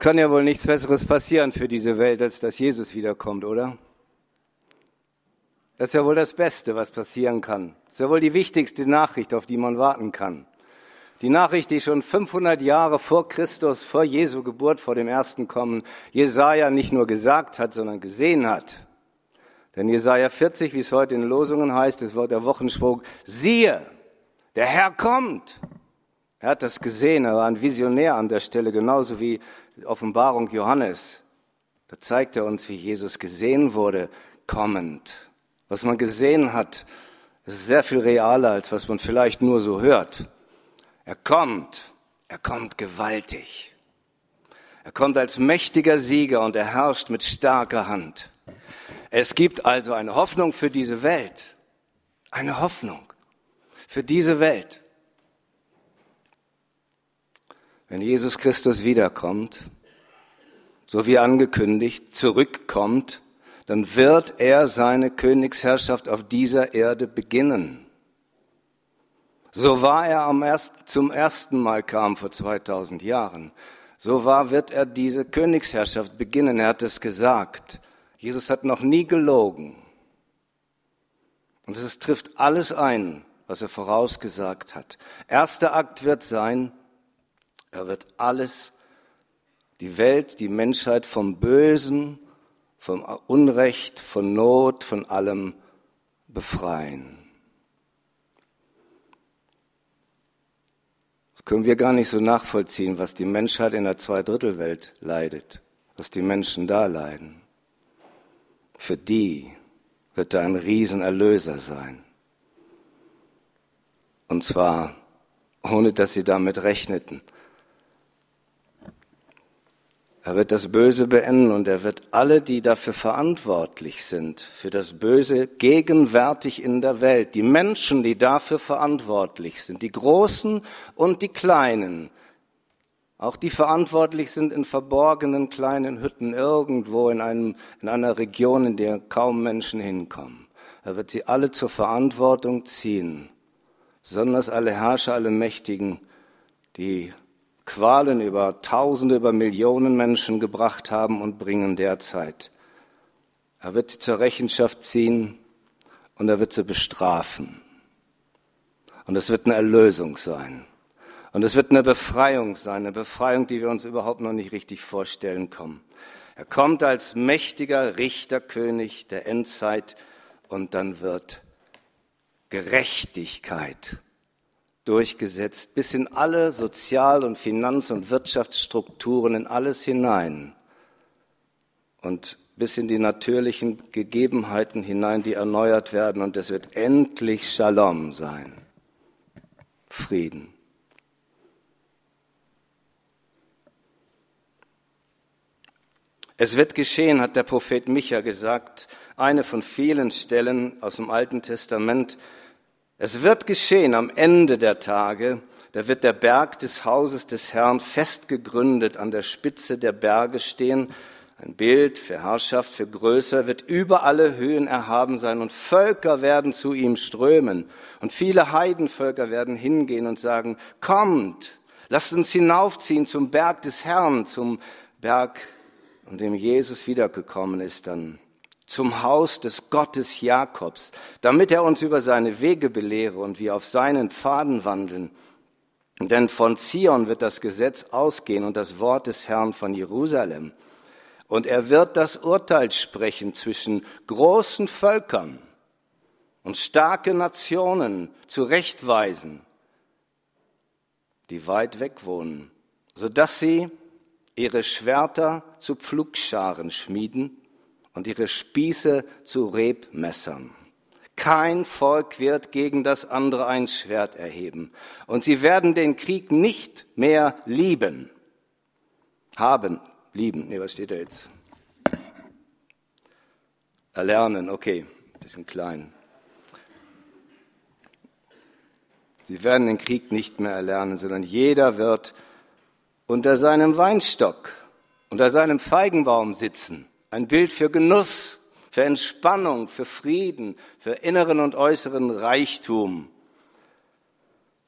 Kann ja wohl nichts Besseres passieren für diese Welt, als dass Jesus wiederkommt, oder? Das ist ja wohl das Beste, was passieren kann. Das ist ja wohl die wichtigste Nachricht, auf die man warten kann. Die Nachricht, die schon 500 Jahre vor Christus, vor Jesu Geburt, vor dem ersten Kommen, Jesaja nicht nur gesagt hat, sondern gesehen hat. Denn Jesaja 40, wie es heute in Losungen heißt, das Wort der Wochenspruch, siehe, der Herr kommt. Er hat das gesehen, er war ein Visionär an der Stelle, genauso wie Offenbarung Johannes. Da zeigt er uns, wie Jesus gesehen wurde, kommend. Was man gesehen hat, ist sehr viel realer, als was man vielleicht nur so hört. Er kommt, er kommt gewaltig. Er kommt als mächtiger Sieger und er herrscht mit starker Hand. Es gibt also eine Hoffnung für diese Welt. Eine Hoffnung für diese Welt. Wenn Jesus Christus wiederkommt, so wie angekündigt, zurückkommt, dann wird er seine Königsherrschaft auf dieser Erde beginnen. So war er am ersten, zum ersten Mal kam vor 2000 Jahren. So war, wird er diese Königsherrschaft beginnen. Er hat es gesagt. Jesus hat noch nie gelogen. Und es trifft alles ein, was er vorausgesagt hat. Erster Akt wird sein, er wird alles, die Welt, die Menschheit vom Bösen, vom Unrecht, von Not, von allem befreien. Das können wir gar nicht so nachvollziehen, was die Menschheit in der Zweidrittelwelt leidet, was die Menschen da leiden. Für die wird da ein Riesenerlöser sein. Und zwar ohne dass sie damit rechneten. Er wird das Böse beenden und er wird alle, die dafür verantwortlich sind, für das Böse gegenwärtig in der Welt, die Menschen, die dafür verantwortlich sind, die Großen und die Kleinen, auch die verantwortlich sind in verborgenen kleinen Hütten irgendwo in, einem, in einer Region, in der kaum Menschen hinkommen. Er wird sie alle zur Verantwortung ziehen, besonders alle Herrscher, alle Mächtigen, die Qualen über Tausende, über Millionen Menschen gebracht haben und bringen derzeit. Er wird sie zur Rechenschaft ziehen und er wird sie bestrafen. Und es wird eine Erlösung sein. Und es wird eine Befreiung sein, eine Befreiung, die wir uns überhaupt noch nicht richtig vorstellen können. Er kommt als mächtiger Richterkönig der Endzeit und dann wird Gerechtigkeit durchgesetzt, bis in alle Sozial- und Finanz- und Wirtschaftsstrukturen, in alles hinein und bis in die natürlichen Gegebenheiten hinein, die erneuert werden. Und es wird endlich Shalom sein. Frieden. Es wird geschehen, hat der Prophet Micha gesagt, eine von vielen Stellen aus dem Alten Testament, es wird geschehen am Ende der Tage, da wird der Berg des Hauses des Herrn fest gegründet an der Spitze der Berge stehen. Ein Bild für Herrschaft, für Größe, wird über alle Höhen erhaben sein und Völker werden zu ihm strömen. Und viele Heidenvölker werden hingehen und sagen, kommt, lasst uns hinaufziehen zum Berg des Herrn, zum Berg, an dem Jesus wiedergekommen ist dann zum Haus des Gottes Jakobs, damit er uns über seine Wege belehre und wir auf seinen Pfaden wandeln. Denn von Zion wird das Gesetz ausgehen und das Wort des Herrn von Jerusalem. Und er wird das Urteil sprechen zwischen großen Völkern und starke Nationen zurechtweisen, die weit weg wohnen, sodass sie ihre Schwerter zu Pflugscharen schmieden und ihre Spieße zu Rebmessern. Kein Volk wird gegen das andere ein Schwert erheben. Und sie werden den Krieg nicht mehr lieben. Haben, lieben. Nee, was steht da jetzt? Erlernen, okay, bisschen klein. Sie werden den Krieg nicht mehr erlernen, sondern jeder wird unter seinem Weinstock, unter seinem Feigenbaum sitzen ein Bild für Genuss, für Entspannung, für Frieden, für inneren und äußeren Reichtum.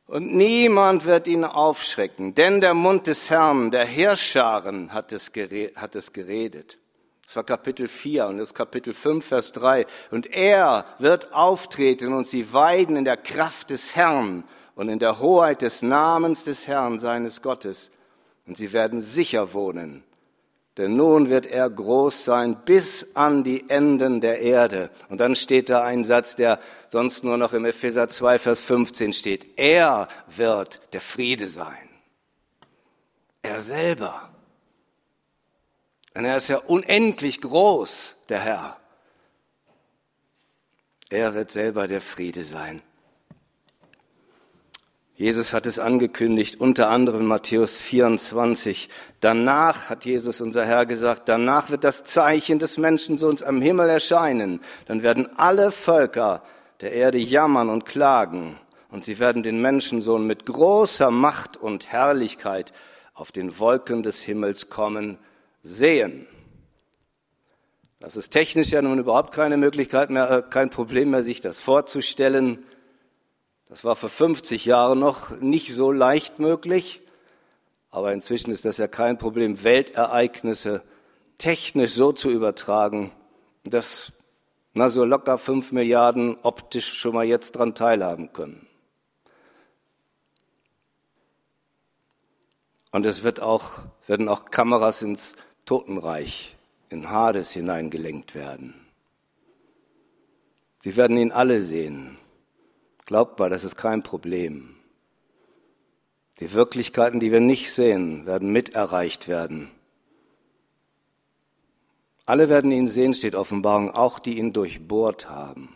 Und niemand wird ihn aufschrecken, denn der Mund des Herrn, der Heerscharen, hat es, hat es geredet. Das war Kapitel 4 und das Kapitel 5, Vers 3. Und er wird auftreten und sie weiden in der Kraft des Herrn und in der Hoheit des Namens des Herrn, seines Gottes. Und sie werden sicher wohnen denn nun wird er groß sein bis an die Enden der Erde. Und dann steht da ein Satz, der sonst nur noch im Epheser 2, Vers 15 steht. Er wird der Friede sein. Er selber. Und er ist ja unendlich groß, der Herr. Er wird selber der Friede sein. Jesus hat es angekündigt, unter anderem Matthäus 24. Danach hat Jesus, unser Herr, gesagt, danach wird das Zeichen des Menschensohns am Himmel erscheinen. Dann werden alle Völker der Erde jammern und klagen. Und sie werden den Menschensohn mit großer Macht und Herrlichkeit auf den Wolken des Himmels kommen sehen. Das ist technisch ja nun überhaupt keine Möglichkeit mehr, äh, kein Problem mehr, sich das vorzustellen. Das war vor 50 Jahren noch nicht so leicht möglich, aber inzwischen ist das ja kein Problem, Weltereignisse technisch so zu übertragen, dass na, so locker fünf Milliarden optisch schon mal jetzt dran teilhaben können. Und es wird auch, werden auch Kameras ins Totenreich, in Hades hineingelenkt werden. Sie werden ihn alle sehen. Glaubt mal, das ist kein Problem. Die Wirklichkeiten, die wir nicht sehen, werden mit erreicht werden. Alle werden ihn sehen, steht Offenbarung, auch die ihn durchbohrt haben.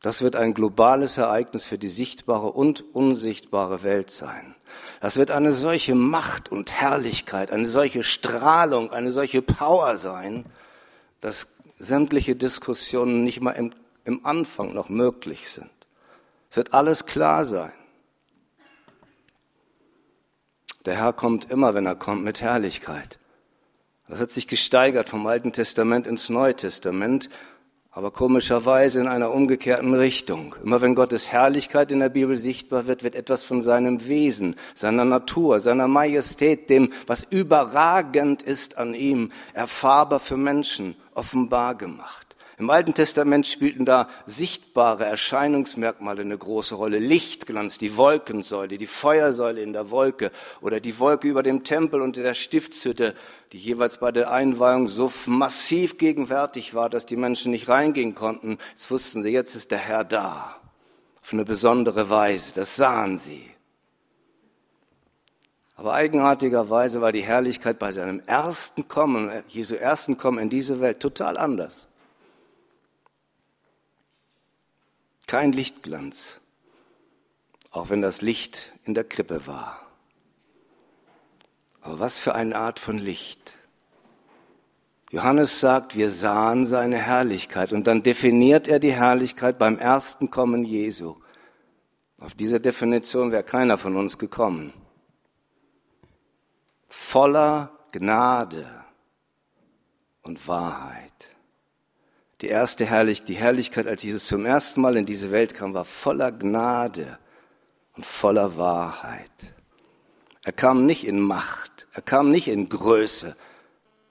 Das wird ein globales Ereignis für die sichtbare und unsichtbare Welt sein. Das wird eine solche Macht und Herrlichkeit, eine solche Strahlung, eine solche Power sein, dass sämtliche Diskussionen nicht mal im, im Anfang noch möglich sind. Es wird alles klar sein. Der Herr kommt immer, wenn er kommt, mit Herrlichkeit. Das hat sich gesteigert vom Alten Testament ins Neue Testament, aber komischerweise in einer umgekehrten Richtung. Immer wenn Gottes Herrlichkeit in der Bibel sichtbar wird, wird etwas von seinem Wesen, seiner Natur, seiner Majestät, dem, was überragend ist an ihm, erfahrbar für Menschen, offenbar gemacht. Im Alten Testament spielten da sichtbare Erscheinungsmerkmale eine große Rolle. Lichtglanz, die Wolkensäule, die Feuersäule in der Wolke oder die Wolke über dem Tempel und der Stiftshütte, die jeweils bei der Einweihung so massiv gegenwärtig war, dass die Menschen nicht reingehen konnten. Jetzt wussten sie, jetzt ist der Herr da. Auf eine besondere Weise. Das sahen sie. Aber eigenartigerweise war die Herrlichkeit bei seinem ersten Kommen, Jesu ersten Kommen in diese Welt total anders. Kein Lichtglanz, auch wenn das Licht in der Krippe war. Aber was für eine Art von Licht. Johannes sagt, wir sahen seine Herrlichkeit und dann definiert er die Herrlichkeit beim ersten Kommen Jesu. Auf diese Definition wäre keiner von uns gekommen. Voller Gnade und Wahrheit. Die erste Herrlich, die Herrlichkeit, als Jesus zum ersten Mal in diese Welt kam, war voller Gnade und voller Wahrheit. Er kam nicht in Macht, er kam nicht in Größe,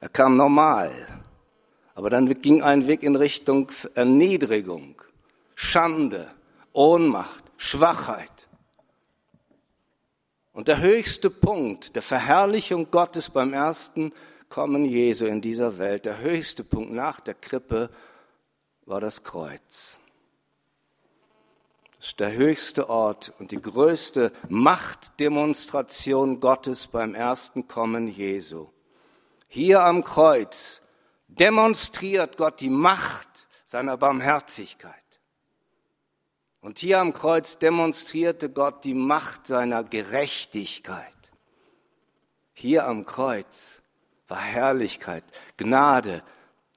er kam normal. Aber dann ging ein Weg in Richtung Erniedrigung, Schande, Ohnmacht, Schwachheit. Und der höchste Punkt der Verherrlichung Gottes beim ersten Kommen Jesu in dieser Welt, der höchste Punkt nach der Krippe, war das Kreuz. Das ist der höchste Ort und die größte Machtdemonstration Gottes beim ersten Kommen Jesu. Hier am Kreuz demonstriert Gott die Macht seiner Barmherzigkeit. Und hier am Kreuz demonstrierte Gott die Macht seiner Gerechtigkeit. Hier am Kreuz war Herrlichkeit, Gnade,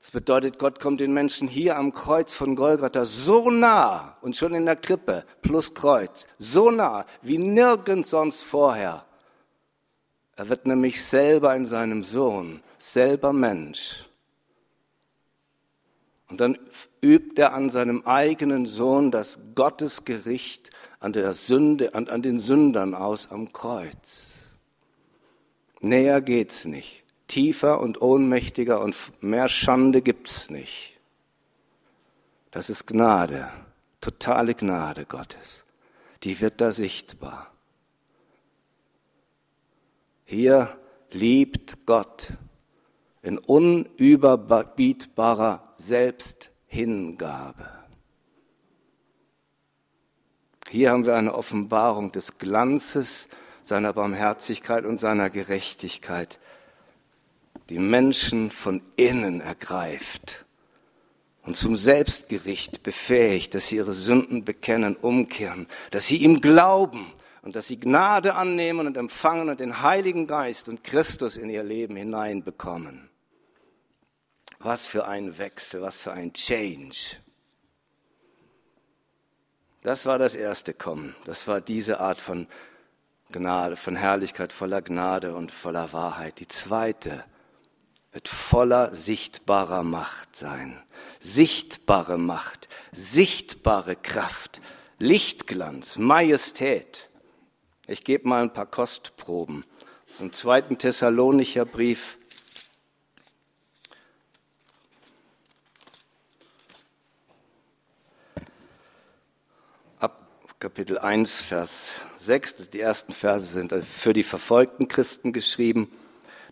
das bedeutet, Gott kommt den Menschen hier am Kreuz von Golgatha so nah und schon in der Krippe plus Kreuz, so nah wie nirgends sonst vorher. Er wird nämlich selber in seinem Sohn, selber Mensch. Und dann übt er an seinem eigenen Sohn das Gottesgericht an der Sünde, an, an den Sündern aus am Kreuz. Näher geht's nicht. Tiefer und ohnmächtiger und mehr Schande gibt's nicht. Das ist Gnade, totale Gnade Gottes. Die wird da sichtbar. Hier liebt Gott in unüberbietbarer Selbsthingabe. Hier haben wir eine Offenbarung des Glanzes seiner Barmherzigkeit und seiner Gerechtigkeit, die Menschen von innen ergreift und zum Selbstgericht befähigt, dass sie ihre Sünden bekennen, umkehren, dass sie ihm glauben und dass sie Gnade annehmen und empfangen und den Heiligen Geist und Christus in ihr Leben hineinbekommen. Was für ein Wechsel, was für ein Change. Das war das erste Kommen. Das war diese Art von Gnade, von Herrlichkeit, voller Gnade und voller Wahrheit. Die zweite wird voller sichtbarer Macht sein. Sichtbare Macht, sichtbare Kraft, Lichtglanz, Majestät. Ich gebe mal ein paar Kostproben. Zum zweiten Thessalonicher Brief. Ab Kapitel 1, Vers 6. Die ersten Verse sind für die verfolgten Christen geschrieben.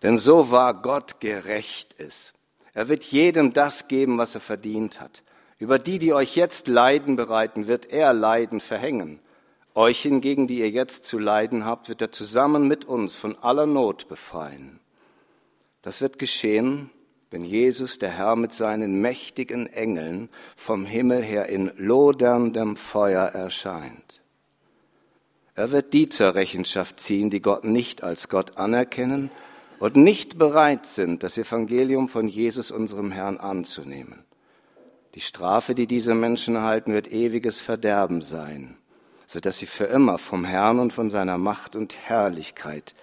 Denn so wahr Gott gerecht ist. Er wird jedem das geben, was er verdient hat. Über die, die euch jetzt Leiden bereiten, wird er Leiden verhängen. Euch hingegen, die ihr jetzt zu leiden habt, wird er zusammen mit uns von aller Not befreien. Das wird geschehen, wenn Jesus, der Herr, mit seinen mächtigen Engeln vom Himmel her in loderndem Feuer erscheint. Er wird die zur Rechenschaft ziehen, die Gott nicht als Gott anerkennen und nicht bereit sind, das Evangelium von Jesus, unserem Herrn, anzunehmen. Die Strafe, die diese Menschen erhalten, wird ewiges Verderben sein so dass sie für immer vom Herrn und von seiner Macht und Herrlichkeit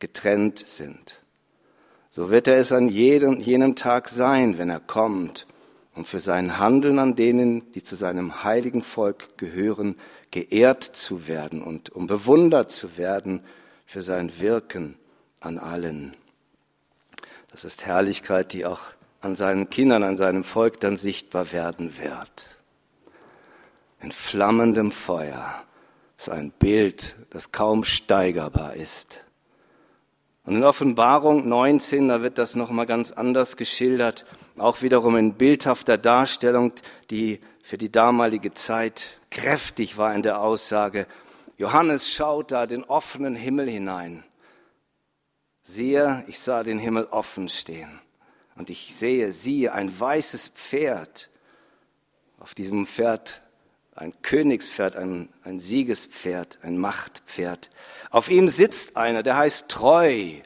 getrennt sind. So wird er es an jedem, jenem Tag sein, wenn er kommt, um für sein Handeln an denen, die zu seinem heiligen Volk gehören, geehrt zu werden und um bewundert zu werden für sein Wirken an allen. Das ist Herrlichkeit, die auch an seinen Kindern, an seinem Volk dann sichtbar werden wird. In flammendem Feuer ist ein Bild, das kaum steigerbar ist. Und in Offenbarung 19, da wird das nochmal ganz anders geschildert, auch wiederum in bildhafter Darstellung, die für die damalige Zeit kräftig war in der Aussage. Johannes schaut da den offenen Himmel hinein. Siehe, ich sah den Himmel offen stehen. Und ich sehe, siehe, ein weißes Pferd. Auf diesem Pferd ein Königspferd, ein, ein Siegespferd, ein Machtpferd. Auf ihm sitzt einer, der heißt treu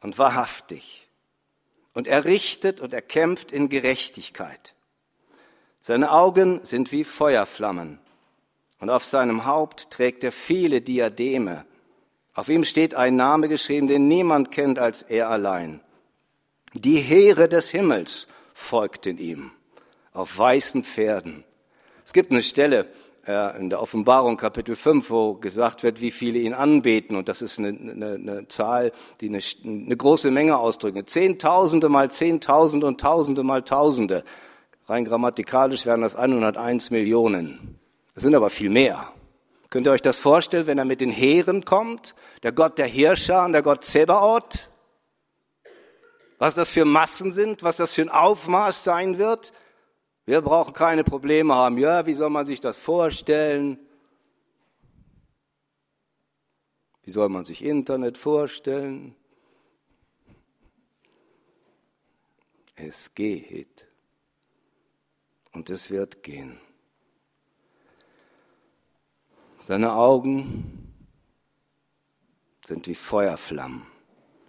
und wahrhaftig. Und er richtet und er kämpft in Gerechtigkeit. Seine Augen sind wie Feuerflammen. Und auf seinem Haupt trägt er viele Diademe. Auf ihm steht ein Name geschrieben, den niemand kennt als er allein. Die Heere des Himmels folgten ihm auf weißen Pferden es gibt eine Stelle äh, in der Offenbarung Kapitel 5, wo gesagt wird, wie viele ihn anbeten. Und das ist eine, eine, eine Zahl, die eine, eine große Menge ausdrückt. Zehntausende mal Zehntausende und Tausende mal Tausende. Rein grammatikalisch wären das 101 Millionen. Das sind aber viel mehr. Könnt ihr euch das vorstellen, wenn er mit den Heeren kommt? Der Gott der Herrscher und der Gott Zebaoth? Was das für Massen sind, was das für ein Aufmaß sein wird? Wir brauchen keine Probleme haben. Ja, wie soll man sich das vorstellen? Wie soll man sich Internet vorstellen? Es geht. Und es wird gehen. Seine Augen sind wie Feuerflammen.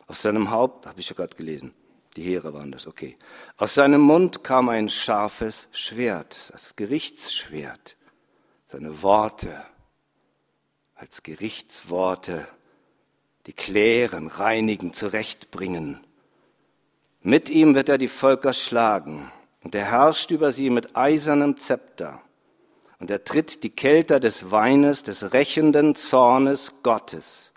Aus seinem Haupt, habe ich ja gerade gelesen, die Heere waren das, okay. Aus seinem Mund kam ein scharfes Schwert, das Gerichtsschwert. Seine Worte als Gerichtsworte, die klären, reinigen, zurechtbringen. Mit ihm wird er die Völker schlagen und er herrscht über sie mit eisernem Zepter. Und er tritt die Kelter des Weines, des rächenden Zornes Gottes,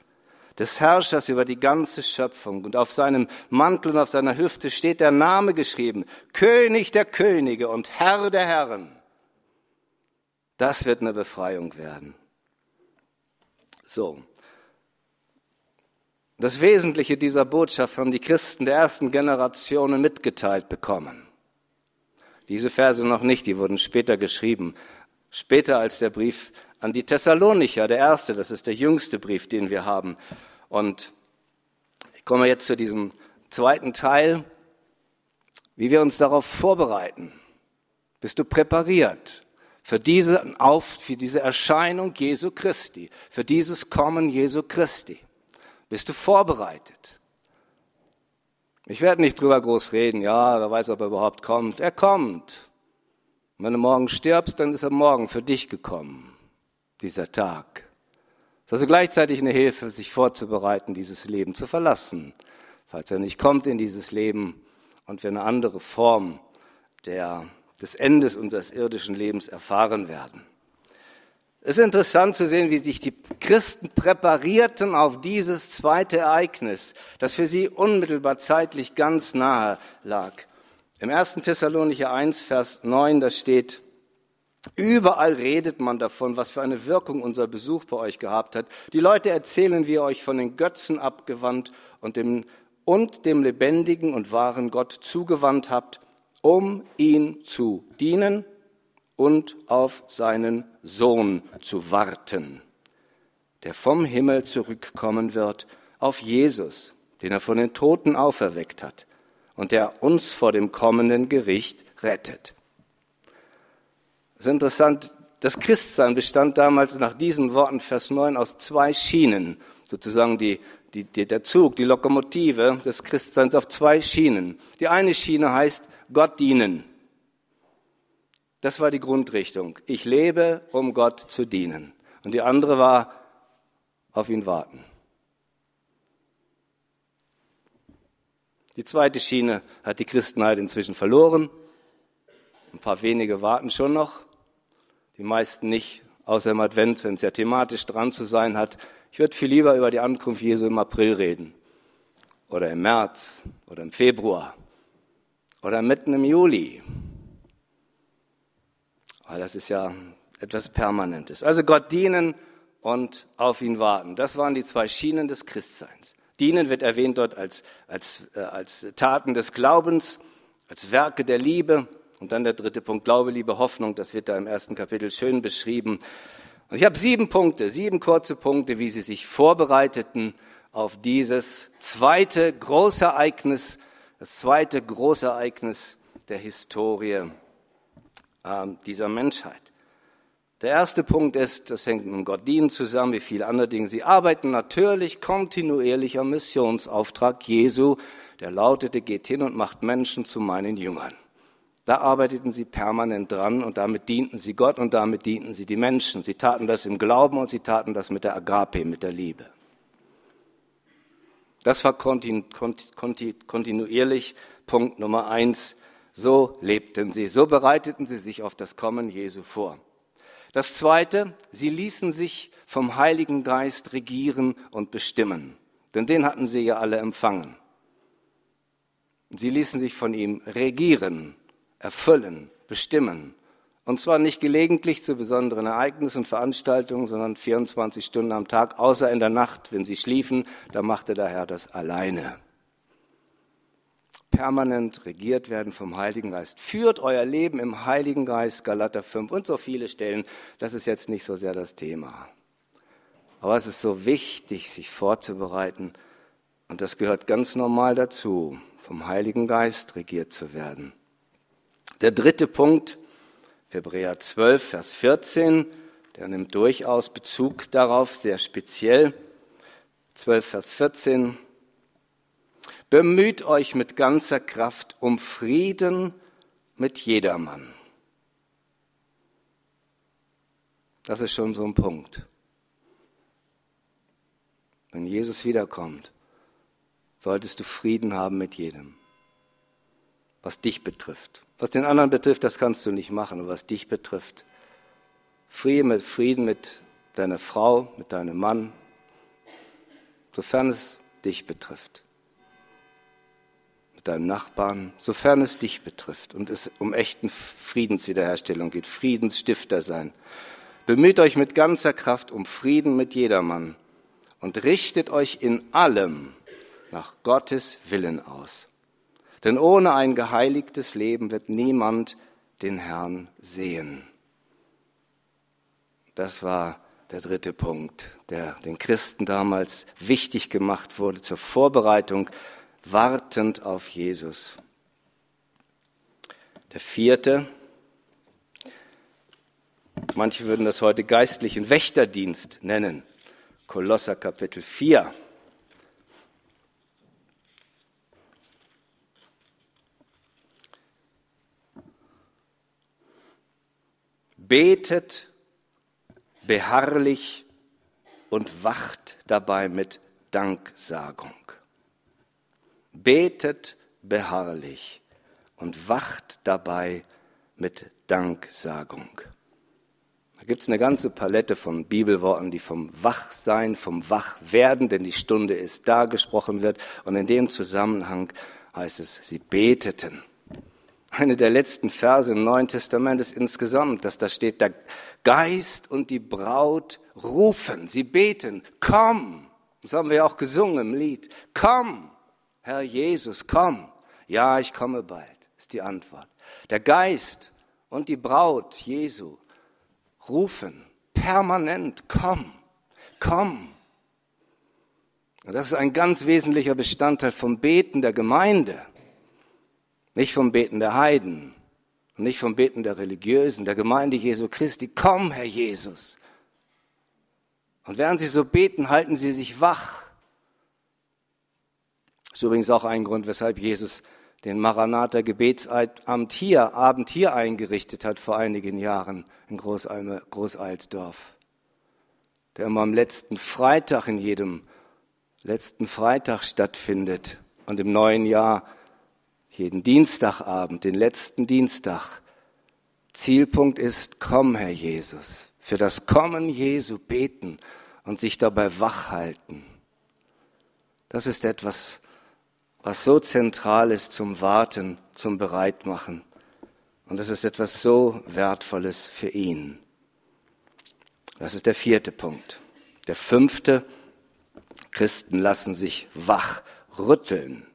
des Herrschers über die ganze Schöpfung. Und auf seinem Mantel und auf seiner Hüfte steht der Name geschrieben, König der Könige und Herr der Herren. Das wird eine Befreiung werden. So. Das Wesentliche dieser Botschaft haben die Christen der ersten Generationen mitgeteilt bekommen. Diese Verse noch nicht, die wurden später geschrieben. Später als der Brief an die Thessalonicher, der erste, das ist der jüngste Brief, den wir haben. Und ich komme jetzt zu diesem zweiten Teil, wie wir uns darauf vorbereiten. Bist du präpariert für diese, Auf, für diese Erscheinung Jesu Christi, für dieses Kommen Jesu Christi? Bist du vorbereitet? Ich werde nicht drüber groß reden, ja, wer weiß, ob er überhaupt kommt. Er kommt. Wenn du morgen stirbst, dann ist er morgen für dich gekommen, dieser Tag. Es ist also gleichzeitig eine Hilfe, sich vorzubereiten, dieses Leben zu verlassen, falls er nicht kommt in dieses Leben und wir eine andere Form der, des Endes unseres irdischen Lebens erfahren werden. Es ist interessant zu sehen, wie sich die Christen präparierten auf dieses zweite Ereignis, das für sie unmittelbar zeitlich ganz nahe lag. Im 1. Thessalonicher 1, Vers 9, da steht, Überall redet man davon, was für eine Wirkung unser Besuch bei euch gehabt hat. Die Leute erzählen, wie ihr euch von den Götzen abgewandt und dem, und dem lebendigen und wahren Gott zugewandt habt, um ihn zu dienen und auf seinen Sohn zu warten, der vom Himmel zurückkommen wird, auf Jesus, den er von den Toten auferweckt hat und der uns vor dem kommenden Gericht rettet. Es ist interessant, das Christsein bestand damals nach diesen Worten, Vers 9, aus zwei Schienen, sozusagen die, die, die, der Zug, die Lokomotive des Christseins auf zwei Schienen. Die eine Schiene heißt Gott dienen. Das war die Grundrichtung. Ich lebe, um Gott zu dienen. Und die andere war auf ihn warten. Die zweite Schiene hat die Christenheit inzwischen verloren. Ein paar wenige warten schon noch, die meisten nicht, außer im Advent, wenn es ja thematisch dran zu sein hat. Ich würde viel lieber über die Ankunft Jesu im April reden oder im März oder im Februar oder mitten im Juli weil das ist ja etwas Permanentes. Also Gott dienen und auf ihn warten. Das waren die zwei Schienen des Christseins. Dienen wird erwähnt dort als, als, äh, als Taten des Glaubens, als Werke der Liebe. Und dann der dritte Punkt, Glaube, Liebe, Hoffnung. Das wird da im ersten Kapitel schön beschrieben. Und ich habe sieben Punkte, sieben kurze Punkte, wie sie sich vorbereiteten auf dieses zweite Großereignis, das zweite Großereignis der Historie ähm, dieser Menschheit. Der erste Punkt ist, das hängt mit Gott dienen zusammen, wie viele andere Dinge. Sie arbeiten natürlich kontinuierlich am Missionsauftrag Jesu, der lautete, geht hin und macht Menschen zu meinen Jüngern. Da arbeiteten sie permanent dran und damit dienten sie Gott und damit dienten sie die Menschen. Sie taten das im Glauben und sie taten das mit der Agape, mit der Liebe. Das war kontinuierlich Punkt Nummer eins so lebten sie, so bereiteten sie sich auf das Kommen Jesu vor. Das Zweite, sie ließen sich vom Heiligen Geist regieren und bestimmen, denn den hatten sie ja alle empfangen. Sie ließen sich von ihm regieren, erfüllen, bestimmen. Und zwar nicht gelegentlich zu besonderen Ereignissen und Veranstaltungen, sondern 24 Stunden am Tag, außer in der Nacht, wenn sie schliefen, da machte der Herr das alleine permanent regiert werden vom Heiligen Geist. Führt euer Leben im Heiligen Geist, Galater 5 und so viele Stellen. Das ist jetzt nicht so sehr das Thema. Aber es ist so wichtig, sich vorzubereiten. Und das gehört ganz normal dazu, vom Heiligen Geist regiert zu werden. Der dritte Punkt, Hebräer 12, Vers 14, der nimmt durchaus Bezug darauf, sehr speziell. 12, Vers 14. Bemüht euch mit ganzer Kraft um Frieden mit jedermann. Das ist schon so ein Punkt. Wenn Jesus wiederkommt, solltest du Frieden haben mit jedem, was dich betrifft. Was den anderen betrifft, das kannst du nicht machen, aber was dich betrifft, Frieden mit, Frieden mit deiner Frau, mit deinem Mann, sofern es dich betrifft. Mit deinem Nachbarn, sofern es dich betrifft und es um echten Friedenswiederherstellung geht, Friedensstifter sein. Bemüht euch mit ganzer Kraft um Frieden mit jedermann und richtet euch in allem nach Gottes Willen aus. Denn ohne ein geheiligtes Leben wird niemand den Herrn sehen. Das war der dritte Punkt, der den Christen damals wichtig gemacht wurde zur Vorbereitung, wartend auf Jesus. Der vierte, manche würden das heute geistlichen Wächterdienst nennen. Kolosser Kapitel 4. Betet beharrlich und wacht dabei mit Danksagung. Betet beharrlich und wacht dabei mit Danksagung. Da gibt es eine ganze Palette von Bibelworten, die vom Wachsein, vom Wachwerden, denn die Stunde ist da, gesprochen wird. Und in dem Zusammenhang heißt es, sie beteten. Eine der letzten Verse im Neuen Testament ist insgesamt, dass da steht, der Geist und die Braut rufen, sie beten, komm. Das haben wir auch gesungen im Lied. Komm, Herr Jesus, komm. Ja, ich komme bald, ist die Antwort. Der Geist und die Braut Jesu rufen permanent, komm, komm. Und das ist ein ganz wesentlicher Bestandteil vom Beten der Gemeinde. Nicht vom Beten der Heiden und nicht vom Beten der Religiösen, der Gemeinde Jesu Christi. Komm, Herr Jesus. Und während Sie so beten, halten Sie sich wach. Das ist übrigens auch ein Grund, weshalb Jesus den Maranatha Gebetsabend hier, Abend hier eingerichtet hat vor einigen Jahren in Großaltdorf. Der immer am letzten Freitag in jedem letzten Freitag stattfindet und im neuen Jahr jeden Dienstagabend, den letzten Dienstag. Zielpunkt ist, komm, Herr Jesus, für das Kommen Jesu beten und sich dabei wach halten. Das ist etwas, was so zentral ist zum Warten, zum Bereitmachen. Und das ist etwas so Wertvolles für ihn. Das ist der vierte Punkt. Der fünfte, Christen lassen sich wach rütteln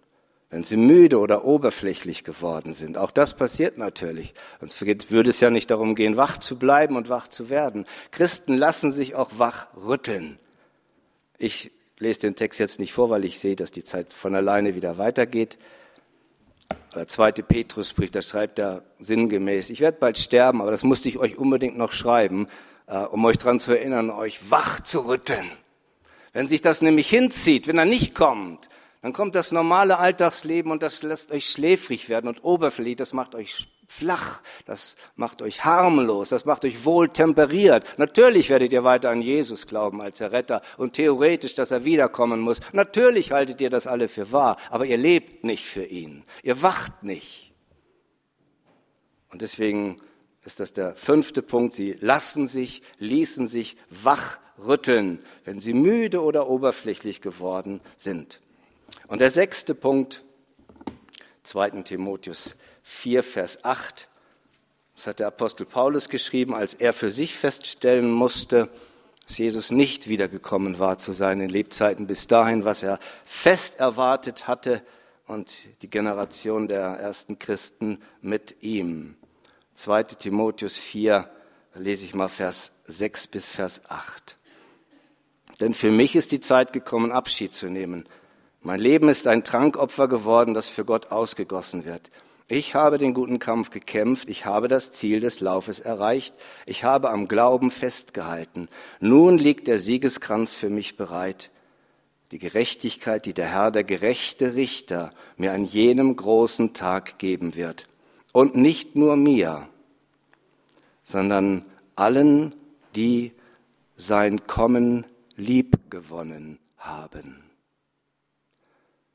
wenn sie müde oder oberflächlich geworden sind. Auch das passiert natürlich. Sonst würde es ja nicht darum gehen, wach zu bleiben und wach zu werden. Christen lassen sich auch wach rütteln. Ich lese den Text jetzt nicht vor, weil ich sehe, dass die Zeit von alleine wieder weitergeht. Der zweite Petrusbrief, da schreibt er sinngemäß, ich werde bald sterben, aber das musste ich euch unbedingt noch schreiben, äh, um euch daran zu erinnern, euch wach zu rütteln. Wenn sich das nämlich hinzieht, wenn er nicht kommt, dann kommt das normale Alltagsleben und das lässt euch schläfrig werden und oberflächlich, das macht euch flach, das macht euch harmlos, das macht euch wohltemperiert. Natürlich werdet ihr weiter an Jesus glauben als Erretter und theoretisch, dass er wiederkommen muss. Natürlich haltet ihr das alle für wahr, aber ihr lebt nicht für ihn. Ihr wacht nicht. Und deswegen ist das der fünfte Punkt. Sie lassen sich, ließen sich wachrütteln, wenn sie müde oder oberflächlich geworden sind. Und der sechste Punkt, 2. Timotheus 4, Vers 8, das hat der Apostel Paulus geschrieben, als er für sich feststellen musste, dass Jesus nicht wiedergekommen war zu seinen Lebzeiten bis dahin, was er fest erwartet hatte und die Generation der ersten Christen mit ihm. 2. Timotheus 4, da lese ich mal Vers 6 bis Vers 8. Denn für mich ist die Zeit gekommen, Abschied zu nehmen mein Leben ist ein Trankopfer geworden, das für Gott ausgegossen wird. Ich habe den guten Kampf gekämpft, ich habe das Ziel des Laufes erreicht, ich habe am Glauben festgehalten. Nun liegt der Siegeskranz für mich bereit, die Gerechtigkeit, die der Herr, der gerechte Richter, mir an jenem großen Tag geben wird. Und nicht nur mir, sondern allen, die sein Kommen liebgewonnen haben.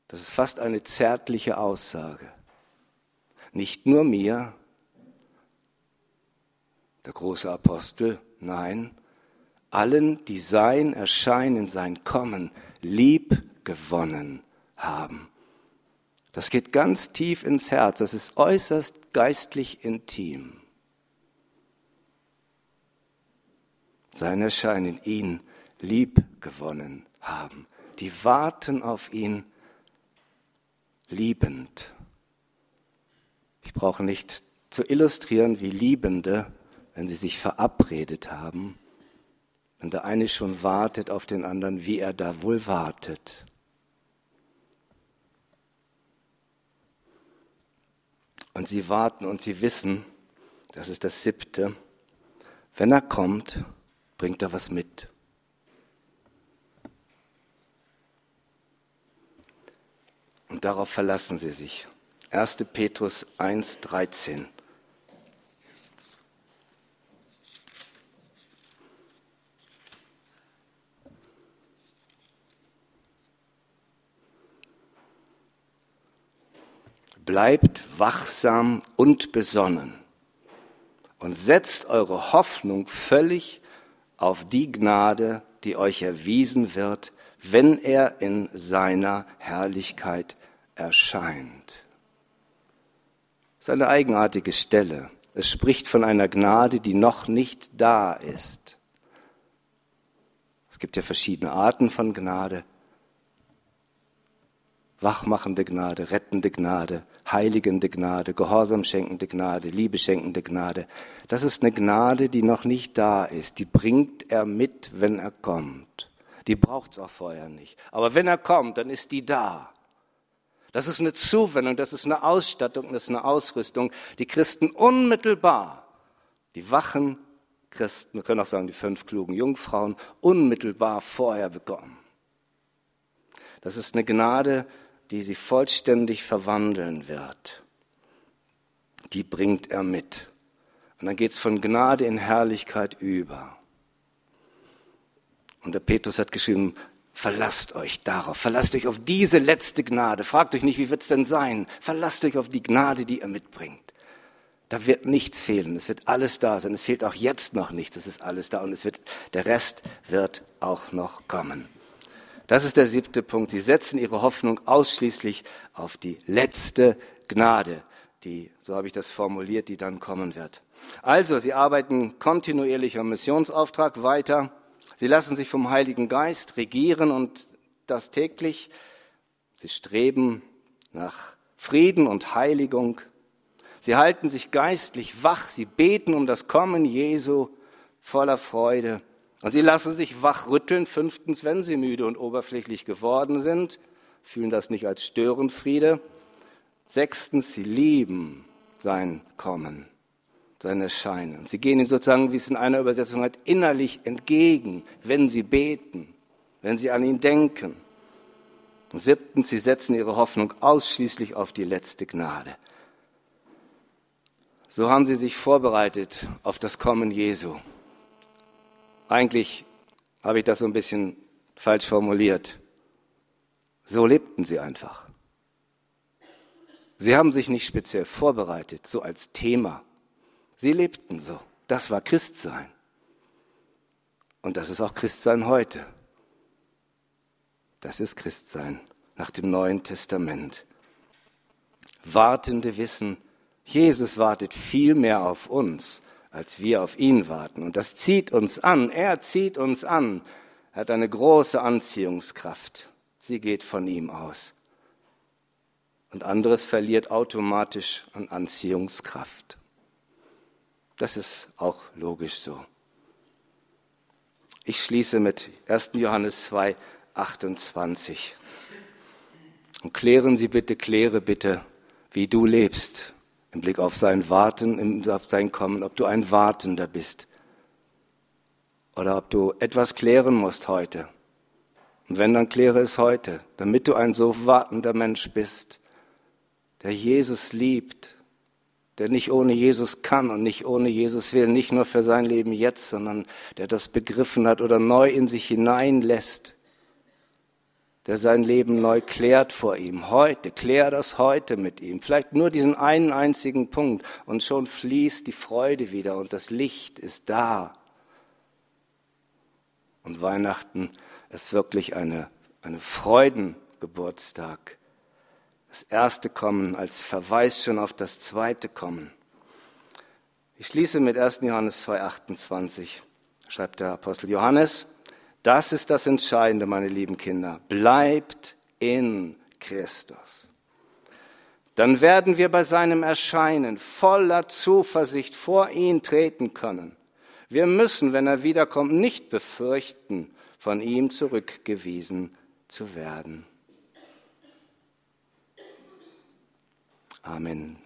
Das ist fast eine zärtliche Aussage. Nicht nur mir, der große Apostel Nein, allen, die sein Erscheinen, sein Kommen lieb gewonnen haben. Das geht ganz tief ins Herz, das ist äußerst geistlich intim. Sein Erscheinen, ihn lieb gewonnen haben. Die warten auf ihn liebend. Ich brauche nicht zu illustrieren, wie Liebende, wenn sie sich verabredet haben, wenn der eine schon wartet auf den anderen, wie er da wohl wartet. Und sie warten und sie wissen, das ist das siebte, wenn er kommt, bringt er was mit. Und darauf verlassen sie sich. 1. Petrus 1, 13. Bleibt wachsam und besonnen und setzt eure Hoffnung völlig auf die Gnade, die euch erwiesen wird, wenn er in seiner Herrlichkeit erscheint. Ist eine eigenartige Stelle. Es spricht von einer Gnade, die noch nicht da ist. Es gibt ja verschiedene Arten von Gnade. Wachmachende Gnade, rettende Gnade, heiligende Gnade, Gehorsam schenkende Gnade, Liebe schenkende Gnade. Das ist eine Gnade, die noch nicht da ist. Die bringt er mit, wenn er kommt. Die braucht es auch vorher nicht. Aber wenn er kommt, dann ist die da. Das ist eine Zuwendung, das ist eine Ausstattung, das ist eine Ausrüstung, die Christen unmittelbar, die wachen Christen, wir können auch sagen die fünf klugen Jungfrauen, unmittelbar vorher bekommen. Das ist eine Gnade, die sie vollständig verwandeln wird. Die bringt er mit. Und dann geht es von Gnade in Herrlichkeit über. Und der Petrus hat geschrieben, Verlasst euch darauf, verlasst euch auf diese letzte Gnade. Fragt euch nicht, wie wird es denn sein? Verlasst euch auf die Gnade, die er mitbringt. Da wird nichts fehlen, es wird alles da sein. Es fehlt auch jetzt noch nichts, es ist alles da und es wird, der Rest wird auch noch kommen. Das ist der siebte Punkt. Sie setzen ihre Hoffnung ausschließlich auf die letzte Gnade, die, so habe ich das formuliert, die dann kommen wird. Also, sie arbeiten kontinuierlich am Missionsauftrag weiter. Sie lassen sich vom Heiligen Geist regieren und das täglich. Sie streben nach Frieden und Heiligung. Sie halten sich geistlich wach. Sie beten um das Kommen Jesu voller Freude. Und sie lassen sich wachrütteln, fünftens, wenn sie müde und oberflächlich geworden sind, fühlen das nicht als Störenfriede. Sechstens, sie lieben sein Kommen sein Erscheinen. Sie gehen ihm sozusagen, wie es in einer Übersetzung hat, innerlich entgegen, wenn sie beten, wenn sie an ihn denken. Und siebtens, sie setzen ihre Hoffnung ausschließlich auf die letzte Gnade. So haben sie sich vorbereitet auf das Kommen Jesu. Eigentlich habe ich das so ein bisschen falsch formuliert. So lebten sie einfach. Sie haben sich nicht speziell vorbereitet, so als Thema. Sie lebten so. Das war Christsein. Und das ist auch Christsein heute. Das ist Christsein nach dem Neuen Testament. Wartende wissen, Jesus wartet viel mehr auf uns, als wir auf ihn warten. Und das zieht uns an. Er zieht uns an. Er hat eine große Anziehungskraft. Sie geht von ihm aus. Und anderes verliert automatisch an Anziehungskraft. Das ist auch logisch so. Ich schließe mit 1. Johannes 2, 28. Und klären Sie bitte, kläre bitte, wie du lebst im Blick auf sein Warten, auf sein Kommen, ob du ein Wartender bist oder ob du etwas klären musst heute. Und wenn, dann kläre es heute, damit du ein so wartender Mensch bist, der Jesus liebt der nicht ohne Jesus kann und nicht ohne Jesus will, nicht nur für sein Leben jetzt, sondern der das begriffen hat oder neu in sich hineinlässt, der sein Leben neu klärt vor ihm. Heute, klär das heute mit ihm. Vielleicht nur diesen einen einzigen Punkt und schon fließt die Freude wieder und das Licht ist da. Und Weihnachten ist wirklich eine, eine Freudengeburtstag. Das erste Kommen als Verweis schon auf das zweite Kommen. Ich schließe mit 1. Johannes 2,28, schreibt der Apostel Johannes. Das ist das Entscheidende, meine lieben Kinder. Bleibt in Christus. Dann werden wir bei seinem Erscheinen voller Zuversicht vor ihn treten können. Wir müssen, wenn er wiederkommt, nicht befürchten, von ihm zurückgewiesen zu werden. Amen.